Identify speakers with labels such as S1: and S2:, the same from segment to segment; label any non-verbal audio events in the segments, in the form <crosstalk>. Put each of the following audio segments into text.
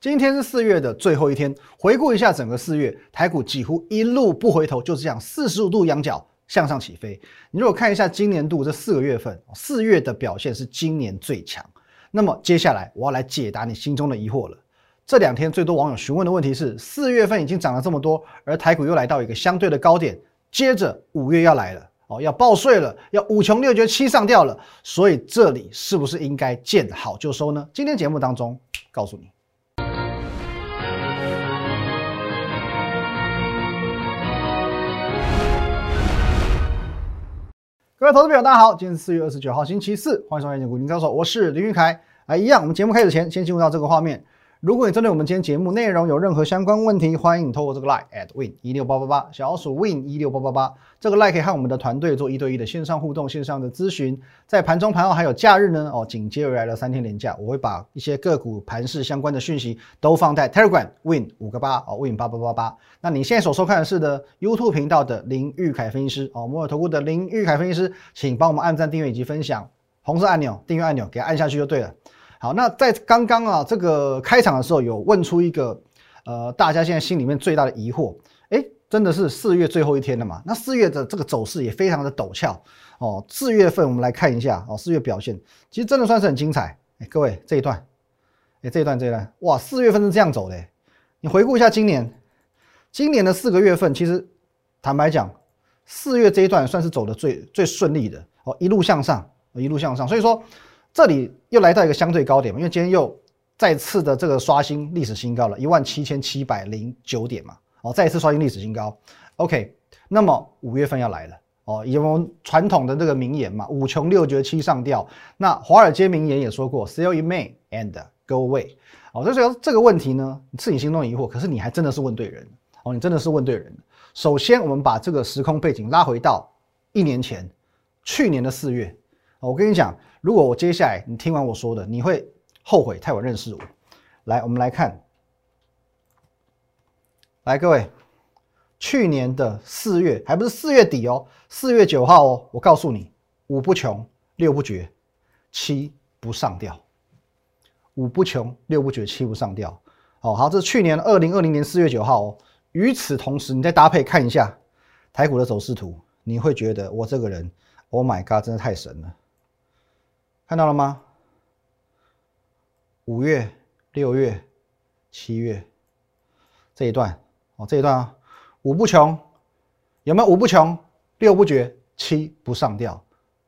S1: 今天是四月的最后一天，回顾一下整个四月，台股几乎一路不回头，就这样四十五度仰角向上起飞。你如果看一下今年度这四个月份，四月的表现是今年最强。那么接下来我要来解答你心中的疑惑了。这两天最多网友询问的问题是：四月份已经涨了这么多，而台股又来到一个相对的高点，接着五月要来了。哦，要报税了，要五穷六绝七上吊了，所以这里是不是应该见好就收呢？今天节目当中告诉你，各位投资朋友，大家好，今天是四月二十九号，星期四，欢迎收看《股民高手》，我是林玉凯。啊，一样，我们节目开始前，先进入到这个画面。如果你针对我们今天节目内容有任何相关问题，欢迎透过这个 line at win 一六八八八小老鼠 win 一六八八八这个 line 可以和我们的团队做一对一的线上互动、线上的咨询。在盘中、盘后还有假日呢，哦，紧接而来的三天连假，我会把一些个股盘势相关的讯息都放在 Telegram win 五个八哦 win 八八八八。那你现在所收看的是的 YouTube 频道的林玉凯分析师哦，摩尔投顾的林玉凯分析师，请帮我们按赞、订阅以及分享红色按钮订阅按钮，给按下去就对了。好，那在刚刚啊，这个开场的时候有问出一个，呃，大家现在心里面最大的疑惑，哎，真的是四月最后一天了嘛？那四月的这个走势也非常的陡峭哦。四月份我们来看一下哦，四月表现其实真的算是很精彩。哎，各位这一段，哎，这一段这一段，哇，四月份是这样走的。你回顾一下今年，今年的四个月份，其实坦白讲，四月这一段算是走的最最顺利的哦，一路向上，一路向上，所以说。这里又来到一个相对高点嘛，因为今天又再次的这个刷新历史新高了，一万七千七百零九点嘛，哦，再一次刷新历史新高。OK，那么五月份要来了哦，以我们传统的这个名言嘛，五穷六绝七上吊。那华尔街名言也说过，Sell in May and go away。哦，所以说这个问题呢，是你心中疑惑，可是你还真的是问对人哦，你真的是问对人。首先，我们把这个时空背景拉回到一年前，去年的四月。我跟你讲。如果我接下来你听完我说的，你会后悔太晚认识我。来，我们来看，来各位，去年的四月还不是四月底哦，四月九号哦，我告诉你，五不穷，六不绝，七不上吊。五不穷，六不绝，七不上吊。哦，好，这是去年二零二零年四月九号哦。与此同时，你再搭配看一下台股的走势图，你会觉得我这个人，Oh my God，真的太神了。看到了吗？五月、六月、七月这一段哦，这一段啊，五不穷，有没有五不穷？六不绝，七不上吊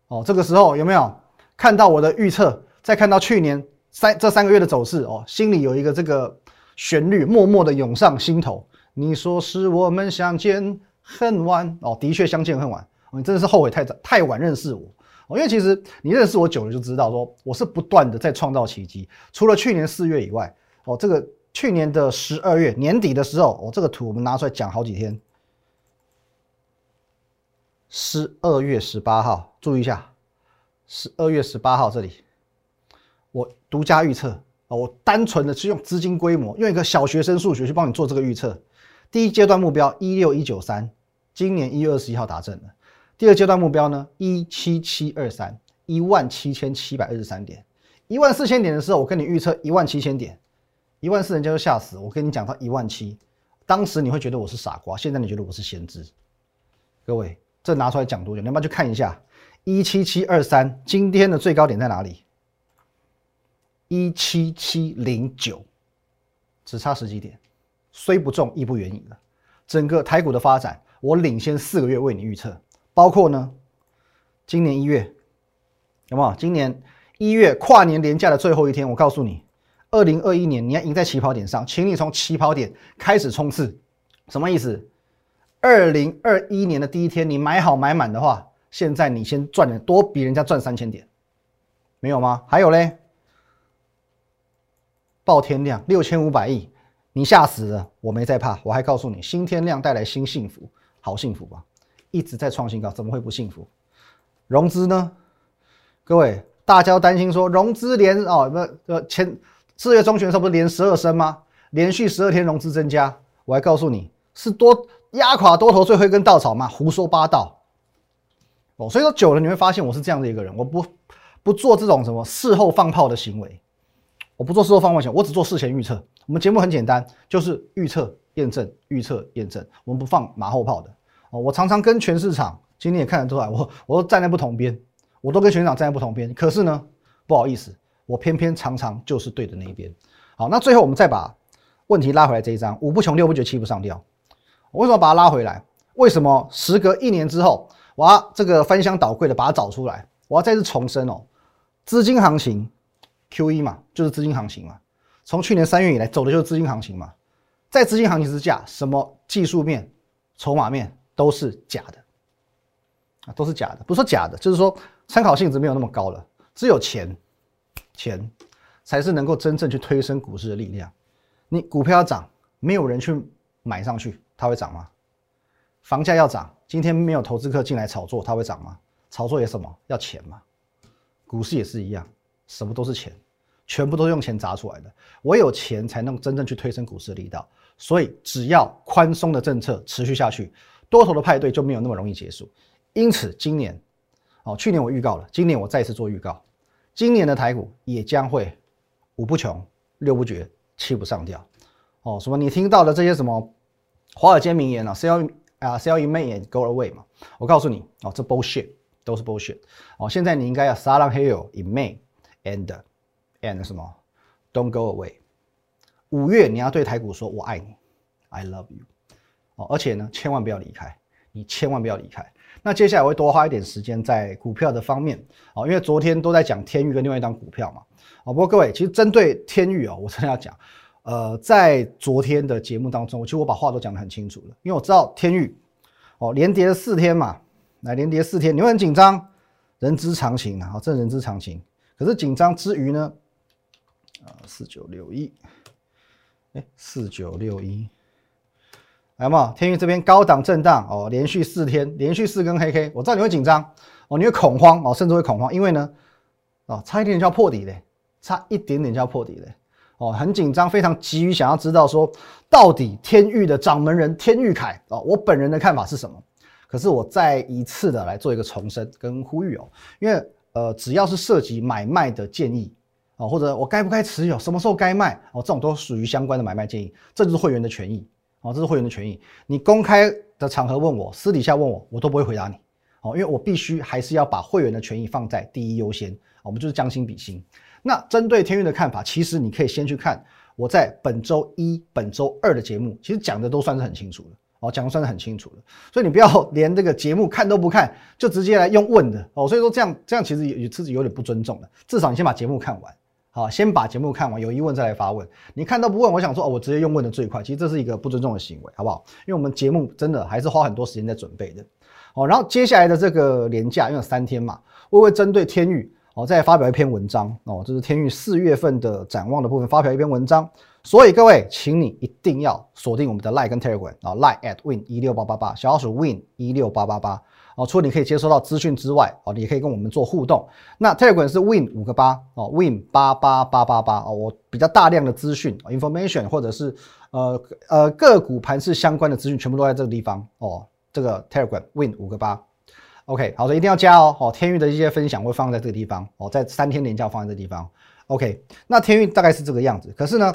S1: 哦。这个时候有没有看到我的预测？再看到去年三这三个月的走势哦，心里有一个这个旋律默默的涌上心头。你说是我们相见恨晚哦，的确相见恨晚。你真的是后悔太早太晚认识我。因为其实你认识我久了，就知道说我是不断的在创造奇迹。除了去年四月以外，哦，这个去年的十二月年底的时候，哦，这个图我们拿出来讲好几天。十二月十八号，注意一下，十二月十八号这里，我独家预测啊，我单纯的是用资金规模，用一个小学生数学去帮你做这个预测。第一阶段目标一六一九三，今年一月二十一号达阵了。第二阶段目标呢？一七七二三，一万七千七百二十三点，一万四千点的时候，我跟你预测一万七千点，一万四人家就吓死。我跟你讲到一万七，当时你会觉得我是傻瓜，现在你觉得我是先知。各位，这拿出来讲多久？你要不要去看一下？一七七二三，今天的最高点在哪里？一七七零九，只差十几点，虽不中亦不远矣了。整个台股的发展，我领先四个月为你预测。包括呢，今年一月，有没有？今年一月跨年年假的最后一天，我告诉你，二零二一年你要赢在起跑点上，请你从起跑点开始冲刺。什么意思？二零二一年的第一天，你买好买满的话，现在你先赚的多，比人家赚三千点，没有吗？还有嘞，爆天量六千五百亿，你吓死了，我没在怕，我还告诉你，新天量带来新幸福，好幸福吧。一直在创新高，怎么会不幸福？融资呢？各位，大家担心说融资连哦，不呃前四月中旬的时候不是连十二升吗？连续十二天融资增加，我还告诉你是多压垮多头最后一根稻草吗？胡说八道！哦，所以说久了你会发现我是这样的一个人，我不不做这种什么事后放炮的行为。我不做事后放风险，我只做事前预测。我们节目很简单，就是预测验证，预测验证，我们不放马后炮的。哦，我常常跟全市场，今天也看得出来，我我都站在不同边，我都跟全市场站在不同边。可是呢，不好意思，我偏偏常常就是对的那一边。好，那最后我们再把问题拉回来这一张，五不穷，六不绝，七不上吊。我为什么把它拉回来？为什么时隔一年之后，我要这个翻箱倒柜的把它找出来？我要再次重申哦，资金行情。Q 一嘛，就是资金行情嘛。从去年三月以来走的就是资金行情嘛。在资金行情之下，什么技术面、筹码面都是假的啊，都是假的。不是说假的，就是说参考性质没有那么高了。只有钱，钱才是能够真正去推升股市的力量。你股票要涨，没有人去买上去，它会涨吗？房价要涨，今天没有投资客进来炒作，它会涨吗？炒作也什么？要钱嘛。股市也是一样。什么都是钱，全部都是用钱砸出来的。唯有钱才能真正去推升股市的力道。所以，只要宽松的政策持续下去，多头的派对就没有那么容易结束。因此，今年，哦，去年我预告了，今年我再次做预告，今年的台股也将会五不穷，六不绝，七不上吊。哦，什么？你听到的这些什么华尔街名言啊，sell 啊，sell in May and go away 嘛？我告诉你，哦，这 bullshit 都是 bullshit。哦，现在你应该要 sell on hill in May。and and 什么？Don't go away。五月你要对台股说“我爱你 ”，I love you。哦，而且呢，千万不要离开，你千万不要离开。那接下来我会多花一点时间在股票的方面哦，因为昨天都在讲天域跟另外一张股票嘛。哦，不过各位，其实针对天域哦，我真的要讲，呃，在昨天的节目当中，其实我把话都讲得很清楚了，因为我知道天域哦连跌了四天嘛，来连跌四天，你会很紧张，人之常情啊，这人之常情。可是紧张之余呢，啊，四九六一，哎，四九六一，来嘛，天宇这边高档震荡哦，连续四天，连续四根黑 K，我知道你会紧张哦，你会恐慌哦，甚至会恐慌，因为呢，哦，差一点点就要破底嘞，差一点点就要破底嘞，哦，很紧张，非常急于想要知道说，到底天域的掌门人天域凯哦，我本人的看法是什么？可是我再一次的来做一个重申跟呼吁哦，因为。呃，只要是涉及买卖的建议哦，或者我该不该持有，什么时候该卖哦，这种都属于相关的买卖建议，这就是会员的权益哦，这是会员的权益。你公开的场合问我，私底下问我，我都不会回答你哦，因为我必须还是要把会员的权益放在第一优先。我们就是将心比心。那针对天运的看法，其实你可以先去看我在本周一、本周二的节目，其实讲的都算是很清楚的。哦，讲的算是很清楚的，所以你不要 <laughs> 连这个节目看都不看，就直接来用问的哦。所以说这样这样其实也自己有点不尊重的。至少你先把节目看完，好，先把节目看完，有疑问再来发问。你看都不问，我想说哦，我直接用问的最快。其实这是一个不尊重的行为，好不好？因为我们节目真的还是花很多时间在准备的。哦，然后接下来的这个年假，因为三天嘛，我会针对天域哦再发表一篇文章哦，这是天域四月份的展望的部分，发表一篇文章。所以各位，请你一定要锁定我们的 Line 跟 Telegram 啊，Line at win 一六八八八，小老鼠 win 一六八八八哦。除了你可以接收到资讯之外，哦，你也可以跟我们做互动。那 Telegram 是 win 五个八哦，win 八八八八八哦。我比较大量的资讯 information 或者是呃呃个股盘势相关的资讯，全部都在这个地方哦。这个 Telegram win 五个八，OK，好的，一定要加哦。哦，天域的一些分享会放在这个地方哦，在三天连假放在这个地方。OK，那天域大概是这个样子，可是呢？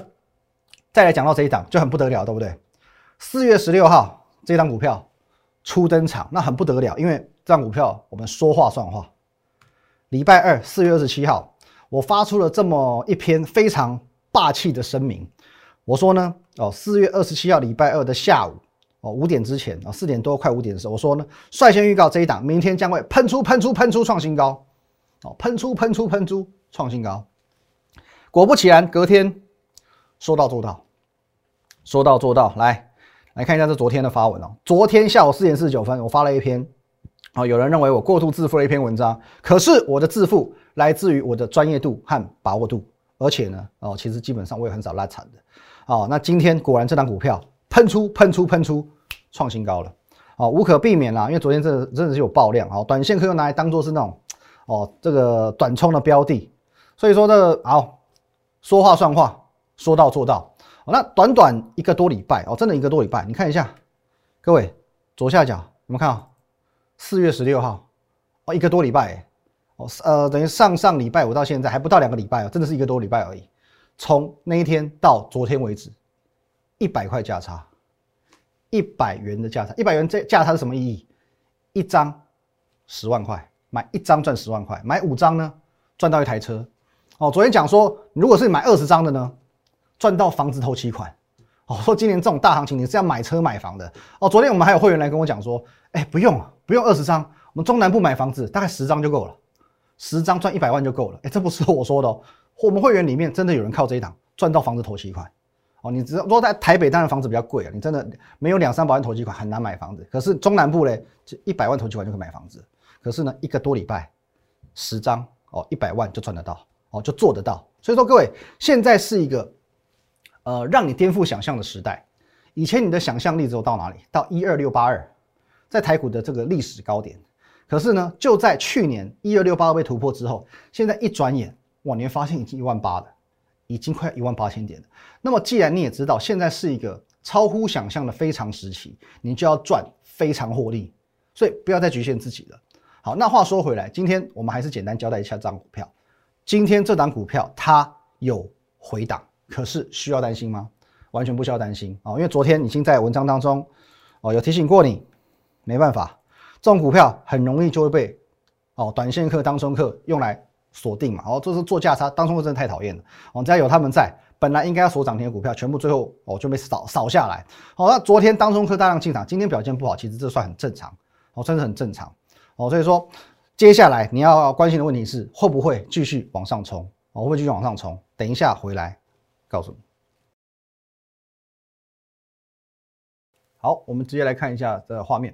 S1: 再来讲到这一档就很不得了，对不对？四月十六号这一档股票初登场，那很不得了，因为这档股票我们说话算话。礼拜二四月二十七号，我发出了这么一篇非常霸气的声明，我说呢，哦，四月二十七号礼拜二的下午，哦五点之前啊，四点多快五点的时候，我说呢，率先预告这一档明天将会喷出喷出喷出创新高，哦，喷出喷出喷出创新高。果不其然，隔天说到做到。说到做到，来来看一下这昨天的发文哦。昨天下午四点四十九分，我发了一篇，啊，有人认为我过度自负了一篇文章，可是我的自负来自于我的专业度和把握度，而且呢，哦，其实基本上我也很少拉惨的，哦，那今天果然这档股票喷出喷出喷出创新高了，哦，无可避免啦，因为昨天真的真的是有爆量，哦，短线可以拿来当做是那种，哦，这个短冲的标的，所以说这个好说话算话，说到做到。那短短一个多礼拜哦，真的一个多礼拜，你看一下，各位左下角你们看到？四月十六号哦，一个多礼拜哦，呃，等于上上礼拜五到现在还不到两个礼拜哦，真的是一个多礼拜而已。从那一天到昨天为止，一百块价差，一百元的价差，一百元这价差是什么意义？一张十万块，买一张赚十万块，买五张呢赚到一台车。哦，昨天讲说，如果是买二十张的呢，赚到房子头期款。哦，说今年这种大行情你是要买车买房的。哦，昨天我们还有会员来跟我讲说，哎，不用不用二十张，我们中南部买房子大概十张就够了，十张赚一百万就够了。哎，这不是我说的哦，我们会员里面真的有人靠这一档赚到房子头期款。哦，你知道，如果在台北当然房子比较贵啊，你真的没有两三百万头期款很难买房子。可是中南部嘞，就一百万头期款就可以买房子。可是呢，一个多礼拜，十张哦，一百万就赚得到。哦，就做得到。所以说，各位现在是一个呃让你颠覆想象的时代。以前你的想象力只有到哪里？到一二六八二，在台股的这个历史高点。可是呢，就在去年一二六八二被突破之后，现在一转眼，哇，你会发现已经一万八了，已经快一万八千点了。那么既然你也知道现在是一个超乎想象的非常时期，你就要赚非常获利。所以不要再局限自己了。好，那话说回来，今天我们还是简单交代一下这张股票。今天这档股票它有回档，可是需要担心吗？完全不需要担心啊，因为昨天已经在文章当中哦有提醒过你，没办法，这种股票很容易就会被哦短线客、当中客用来锁定嘛。哦，这是做价差，当中客真的太讨厌了。哦，只要有他们在，本来应该要锁涨停的股票，全部最后哦就被扫扫下来。好，那昨天当中客大量进场，今天表现不好，其实这算很正常，哦，真的很正常。哦，所以说。接下来你要关心的问题是会不会继续往上冲？哦，会不会继续往上冲？等一下回来告诉你。好，我们直接来看一下这画面。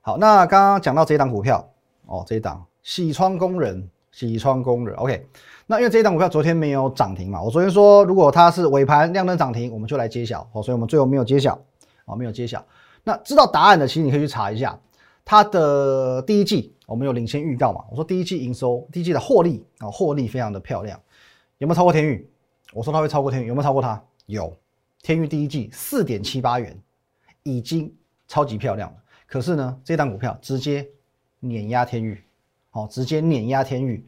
S1: 好，那刚刚讲到这一档股票哦，这一档喜窗工人，喜窗工人。OK，那因为这一档股票昨天没有涨停嘛，我昨天说如果它是尾盘亮灯涨停，我们就来揭晓哦，所以我们最后没有揭晓哦，没有揭晓。那知道答案的，其实你可以去查一下它的第一季。我们有领先预告嘛？我说第一季营收、第一季的获利啊，获利非常的漂亮，有没有超过天宇？我说它会超过天宇，有没有超过它？有，天宇第一季四点七八元，已经超级漂亮了。可是呢，这档股票直接碾压天宇，哦，直接碾压天宇。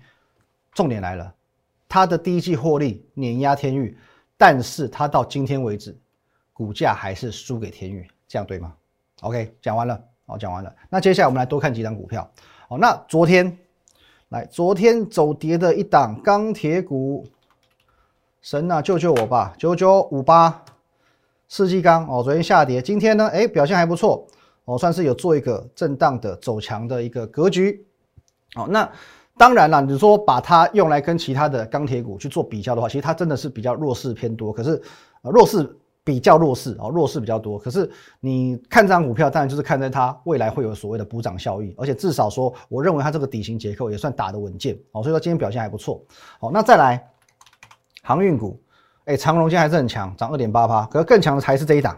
S1: 重点来了，它的第一季获利碾压天宇，但是它到今天为止，股价还是输给天宇，这样对吗？OK，讲完了，好，讲完了。那接下来我们来多看几档股票。好，那昨天来，昨天走跌的一档钢铁股，神啊，救救我吧！九九五八世纪钢哦，昨天下跌，今天呢，哎，表现还不错哦，算是有做一个震荡的走强的一个格局。哦，那当然了，你说把它用来跟其他的钢铁股去做比较的话，其实它真的是比较弱势偏多，可是弱势。比较弱势哦，弱势比较多。可是你看这张股票，当然就是看在它未来会有所谓的补涨效益，而且至少说，我认为它这个底型结构也算打得稳健哦。所以说今天表现还不错。好，那再来航运股，哎，长荣今天还是很强，涨二点八八。可是更强的还是这一档，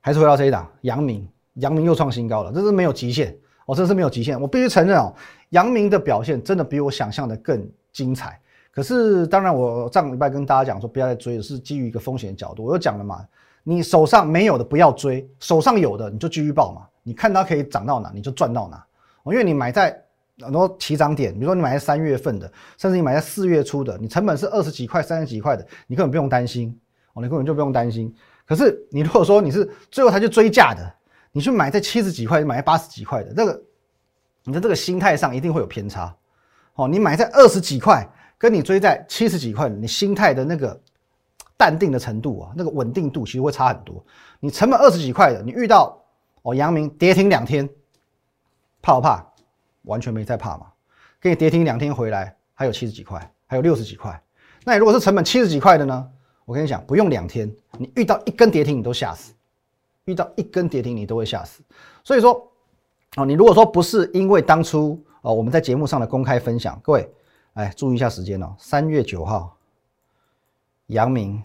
S1: 还是回到这一档，阳明，阳明又创新高了，这是没有极限哦，这是没有极限。我必须承认哦，阳明的表现真的比我想象的更精彩。可是，当然，我上礼拜跟大家讲说，不要再追，是基于一个风险角度。我又讲了嘛，你手上没有的不要追，手上有的你就继续报嘛。你看它可以涨到哪，你就赚到哪。因为你买在很多起涨点，比如说你买在三月份的，甚至你买在四月初的，你成本是二十几块、三十几块的，你根本不用担心哦，你根本就不用担心。可是你如果说你是最后才去追价的，你去买在七十几块，买在八十几块的，那个你的这个心态上一定会有偏差。哦，你买在二十几块。跟你追在七十几块，你心态的那个淡定的程度啊，那个稳定度其实会差很多。你成本二十几块的，你遇到哦阳明跌停两天，怕不怕？完全没在怕嘛。给你跌停两天回来，还有七十几块，还有六十几块。那你如果是成本七十几块的呢？我跟你讲，不用两天，你遇到一根跌停你都吓死，遇到一根跌停你都会吓死。所以说，哦，你如果说不是因为当初哦我们在节目上的公开分享，各位。哎，注意一下时间哦，三月九号，阳明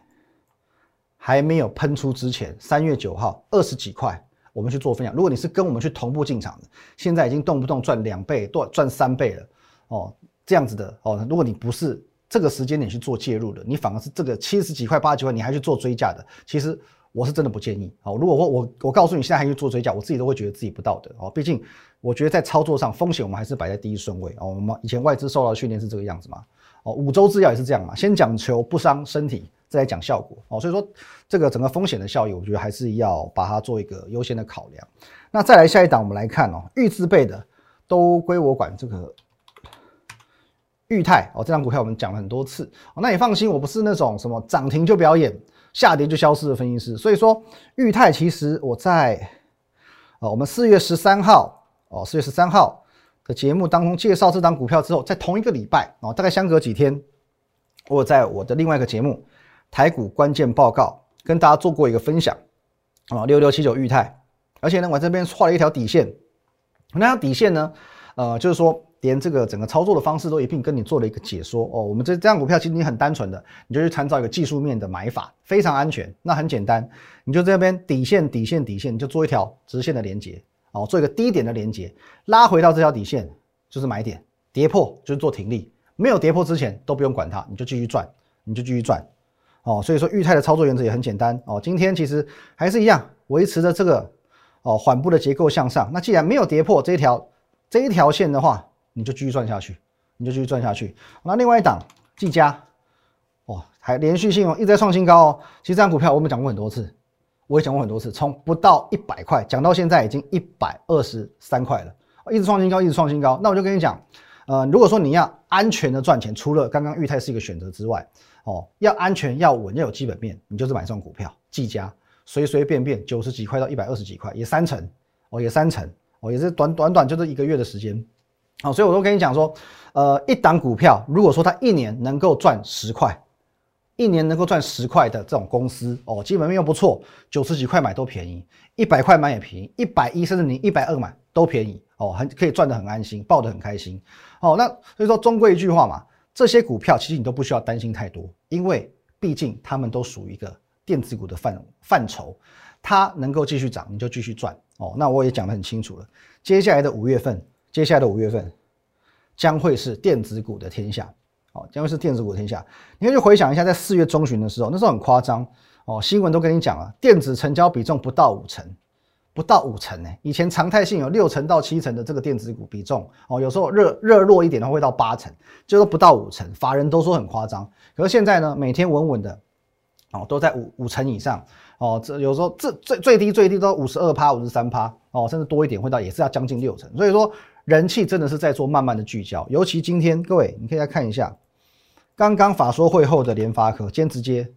S1: 还没有喷出之前，三月九号二十几块，我们去做分享。如果你是跟我们去同步进场的，现在已经动不动赚两倍、赚赚三倍了哦，这样子的哦。如果你不是这个时间点去做介入的，你反而是这个七十几块、八十几块，你还去做追价的，其实我是真的不建议哦。如果我我我告诉你现在还去做追价，我自己都会觉得自己不道德哦，毕竟。我觉得在操作上风险我们还是摆在第一顺位哦。我们以前外资受到的训练是这个样子嘛？哦，五洲制药也是这样嘛，先讲求不伤身体，再来讲效果哦。所以说这个整个风险的效益，我觉得还是要把它做一个优先的考量。那再来下一档，我们来看哦，预自备的都归我管。这个裕泰哦，这张股票我们讲了很多次哦，那你放心，我不是那种什么涨停就表演，下跌就消失的分析师。所以说裕泰其实我在呃我们四月十三号哦，四月十三号的节目当中介绍这张股票之后，在同一个礼拜哦，大概相隔几天，我在我的另外一个节目台股关键报告跟大家做过一个分享。啊，六六七九裕泰。而且呢，我这边画了一条底线，那条底线呢，呃，就是说连这个整个操作的方式都一并跟你做了一个解说。哦。我们这这张股票其实你很单纯的，你就去参照一个技术面的买法，非常安全。那很简单，你就这边底线、底线、底线，你就做一条直线的连接。哦，做一个低点的连接，拉回到这条底线就是买点，跌破就是做停利，没有跌破之前都不用管它，你就继续赚，你就继续赚。哦。所以说裕泰的操作原则也很简单哦。今天其实还是一样，维持着这个。哦，缓步的结构向上。那既然没有跌破这一条这一条线的话，你就继续赚下去，你就继续赚下去。那另外一档技嘉，哦，还连续性哦，一直在创新高哦。其实这张股票我们讲过很多次，我也讲过很多次，从不到一百块讲到现在已经一百二十三块了，一直创新高，一直创新高。那我就跟你讲，呃，如果说你要安全的赚钱，除了刚刚裕泰是一个选择之外，哦，要安全要稳要有基本面，你就是买这种股票，技嘉。随随便便九十几块到一百二十几块，也三成哦，也三成哦，也是短短短就这一个月的时间，哦，所以我都跟你讲说，呃，一档股票如果说它一年能够赚十块，一年能够赚十块的这种公司哦，基本面又不错，九十几块买都便宜，一百块买也便宜，一百一甚至你一百二买都便宜哦，很可以赚得很安心，抱得很开心哦。那所以说，终归一句话嘛，这些股票其实你都不需要担心太多，因为毕竟他们都属于一个。电子股的范范畴，它能够继续涨，你就继续赚哦。那我也讲得很清楚了。接下来的五月份，接下来的五月份将会是电子股的天下哦，将会是电子股的天下。你可以去回想一下，在四月中旬的时候，那时候很夸张哦，新闻都跟你讲了，电子成交比重不到五成，不到五成呢。以前常态性有六成到七成的这个电子股比重哦，有时候热热络一点的话会到八成，就是不到五成，法人都说很夸张。可是现在呢，每天稳稳的。哦，都在五五成以上哦，这有时候这最最低最低都五十二趴、五十三趴哦，甚至多一点会到也是要将近六成，所以说人气真的是在做慢慢的聚焦。尤其今天各位，你可以来看一下，刚刚法说会后的联发科，今天直接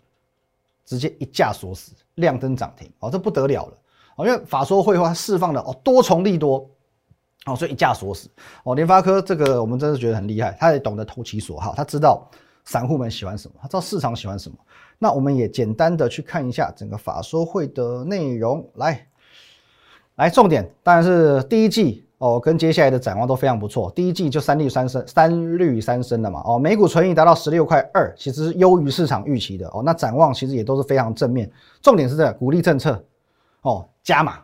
S1: 直接一架锁死，亮灯涨停哦，这不得了了哦，因为法说会话释放了哦多重利多哦，所以一架锁死哦，联发科这个我们真是觉得很厉害，他也懂得投其所好，他知道散户们喜欢什么，他知道市场喜欢什么。那我们也简单的去看一下整个法说会的内容，来，来重点当然是第一季哦，跟接下来的展望都非常不错。第一季就三绿三升，三绿三升了嘛，哦，每股存益达到十六块二，其实是优于市场预期的哦。那展望其实也都是非常正面，重点是这鼓励政策哦，加码，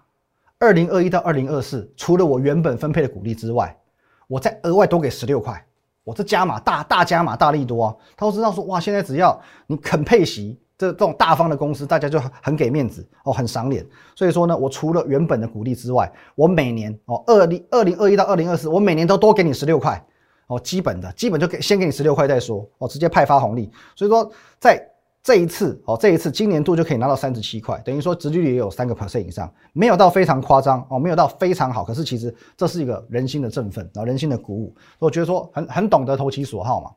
S1: 二零二一到二零二四，除了我原本分配的股利之外，我再额外多给十六块。我这加码大大加码大力多啊！他都知道说哇，现在只要你肯配息，这这种大方的公司，大家就很给面子哦，很赏脸。所以说呢，我除了原本的股利之外，我每年哦，二零二零二一到二零二四，我每年都多给你十六块哦，基本的基本就给先给你十六块再说哦，直接派发红利。所以说在。这一次哦，这一次今年度就可以拿到三十七块，等于说直率也有三个 percent 以上，没有到非常夸张哦，没有到非常好，可是其实这是一个人心的振奋，然后人心的鼓舞，我觉得说很很懂得投其所好嘛。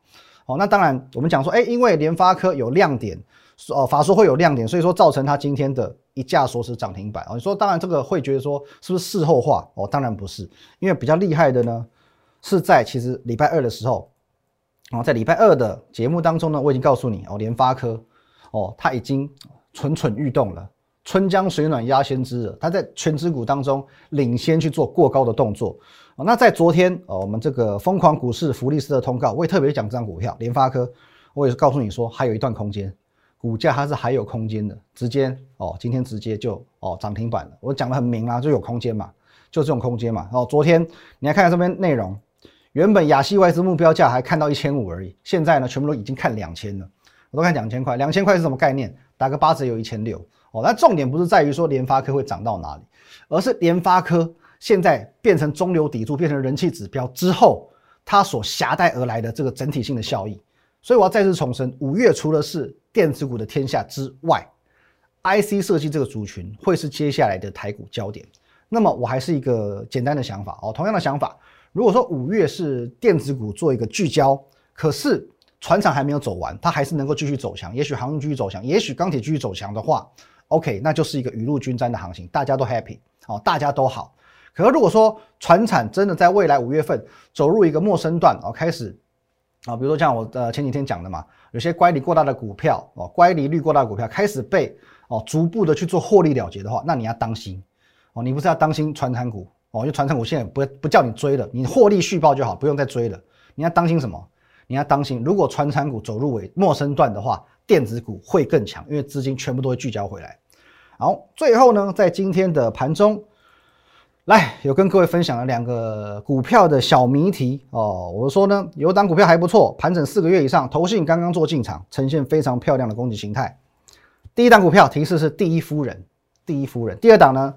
S1: 哦，那当然我们讲说，哎，因为联发科有亮点，哦，法说会有亮点，所以说造成它今天的一价锁死涨停板哦。你说当然这个会觉得说是不是事后话？哦，当然不是，因为比较厉害的呢是在其实礼拜二的时候，哦，在礼拜二的节目当中呢，我已经告诉你哦，联发科。哦，它已经蠢蠢欲动了，春江水暖鸭先知了。它在全指股当中领先去做过高的动作。哦，那在昨天，哦，我们这个疯狂股市福利斯的通告，我也特别讲这张股票联发科，我也是告诉你说还有一段空间，股价它是还有空间的，直接哦，今天直接就哦涨停板了。我讲的很明啊，就有空间嘛，就这种空间嘛。哦，昨天你来看看这边内容，原本亚细外资目标价还看到一千五而已，现在呢，全部都已经看两千了。我都看两千块，两千块是什么概念？打个八折有一千六哦。那重点不是在于说联发科会涨到哪里，而是联发科现在变成中流砥柱，变成人气指标之后，它所携带而来的这个整体性的效益所以我要再次重申，五月除了是电子股的天下之外，IC 设计这个族群会是接下来的台股焦点。那么我还是一个简单的想法哦，同样的想法，如果说五月是电子股做一个聚焦，可是船厂还没有走完，它还是能够继续走强，也许航运继续走强，也许钢铁继续走强的话，OK，那就是一个雨露均沾的行情，大家都 happy 哦，大家都好。可是如果说船产真的在未来五月份走入一个陌生段哦，开始啊，比如说像我呃前几天讲的嘛，有些乖离过大的股票哦，乖离率过大的股票开始被哦逐步的去做获利了结的话，那你要当心哦，你不是要当心船产股哦，因为船产股现在不不叫你追了，你获利续报就好，不用再追了。你要当心什么？你要当心，如果船产股走入尾陌生段的话，电子股会更强，因为资金全部都会聚焦回来。好，最后呢，在今天的盘中。来，有跟各位分享了两个股票的小谜题哦。我说呢，有档股票还不错，盘整四个月以上，投信刚刚做进场，呈现非常漂亮的攻击形态。第一档股票提示是第一夫人，第一夫人。第二档呢，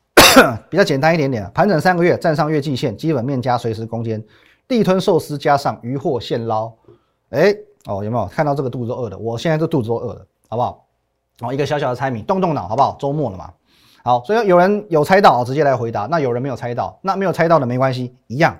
S1: <coughs> 比较简单一点点，盘整三个月，站上月季线，基本面加随时攻坚，地吞寿司加上鱼货现捞。哎，哦，有没有看到这个肚子都饿的？我现在这肚子都饿了，好不好？哦，一个小小的猜谜，动动脑，好不好？周末了嘛。好，所以有人有猜到，直接来回答。那有人没有猜到，那没有猜到的没关系，一样。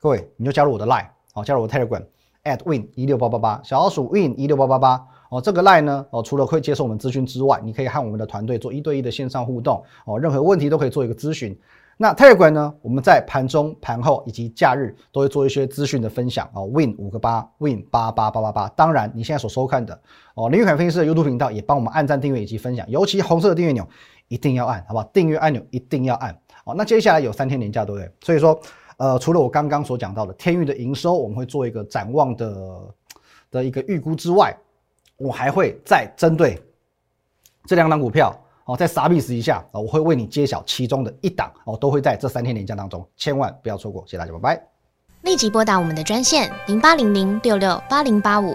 S1: 各位，你就加入我的 line，好，加入我的 telegram at win 一六八八八，小老鼠 win 一六八八八。哦，这个 line 呢，哦，除了会接受我们咨询之外，你可以和我们的团队做一对一的线上互动，哦，任何问题都可以做一个咨询。那 Tayo 呢，我们在盘中、盘后以及假日都会做一些资讯的分享。哦，win 五个八，win 八八八八八。当然，你现在所收看的，哦，林玉凯分析师的 YouTube 频道也帮我们按赞、订阅以及分享，尤其红色的订阅钮。一定要按，好不好？订阅按钮一定要按。好，那接下来有三天年假，对不对？所以说，呃，除了我刚刚所讲到的天域的营收，我们会做一个展望的的一个预估之外，我还会再针对这两档股票，哦，在傻逼时一下啊！我会为你揭晓其中的一档，哦，都会在这三天连假当中，千万不要错过。谢谢大家，拜拜。
S2: 立即拨打我们的专线零八零零六六八零八五。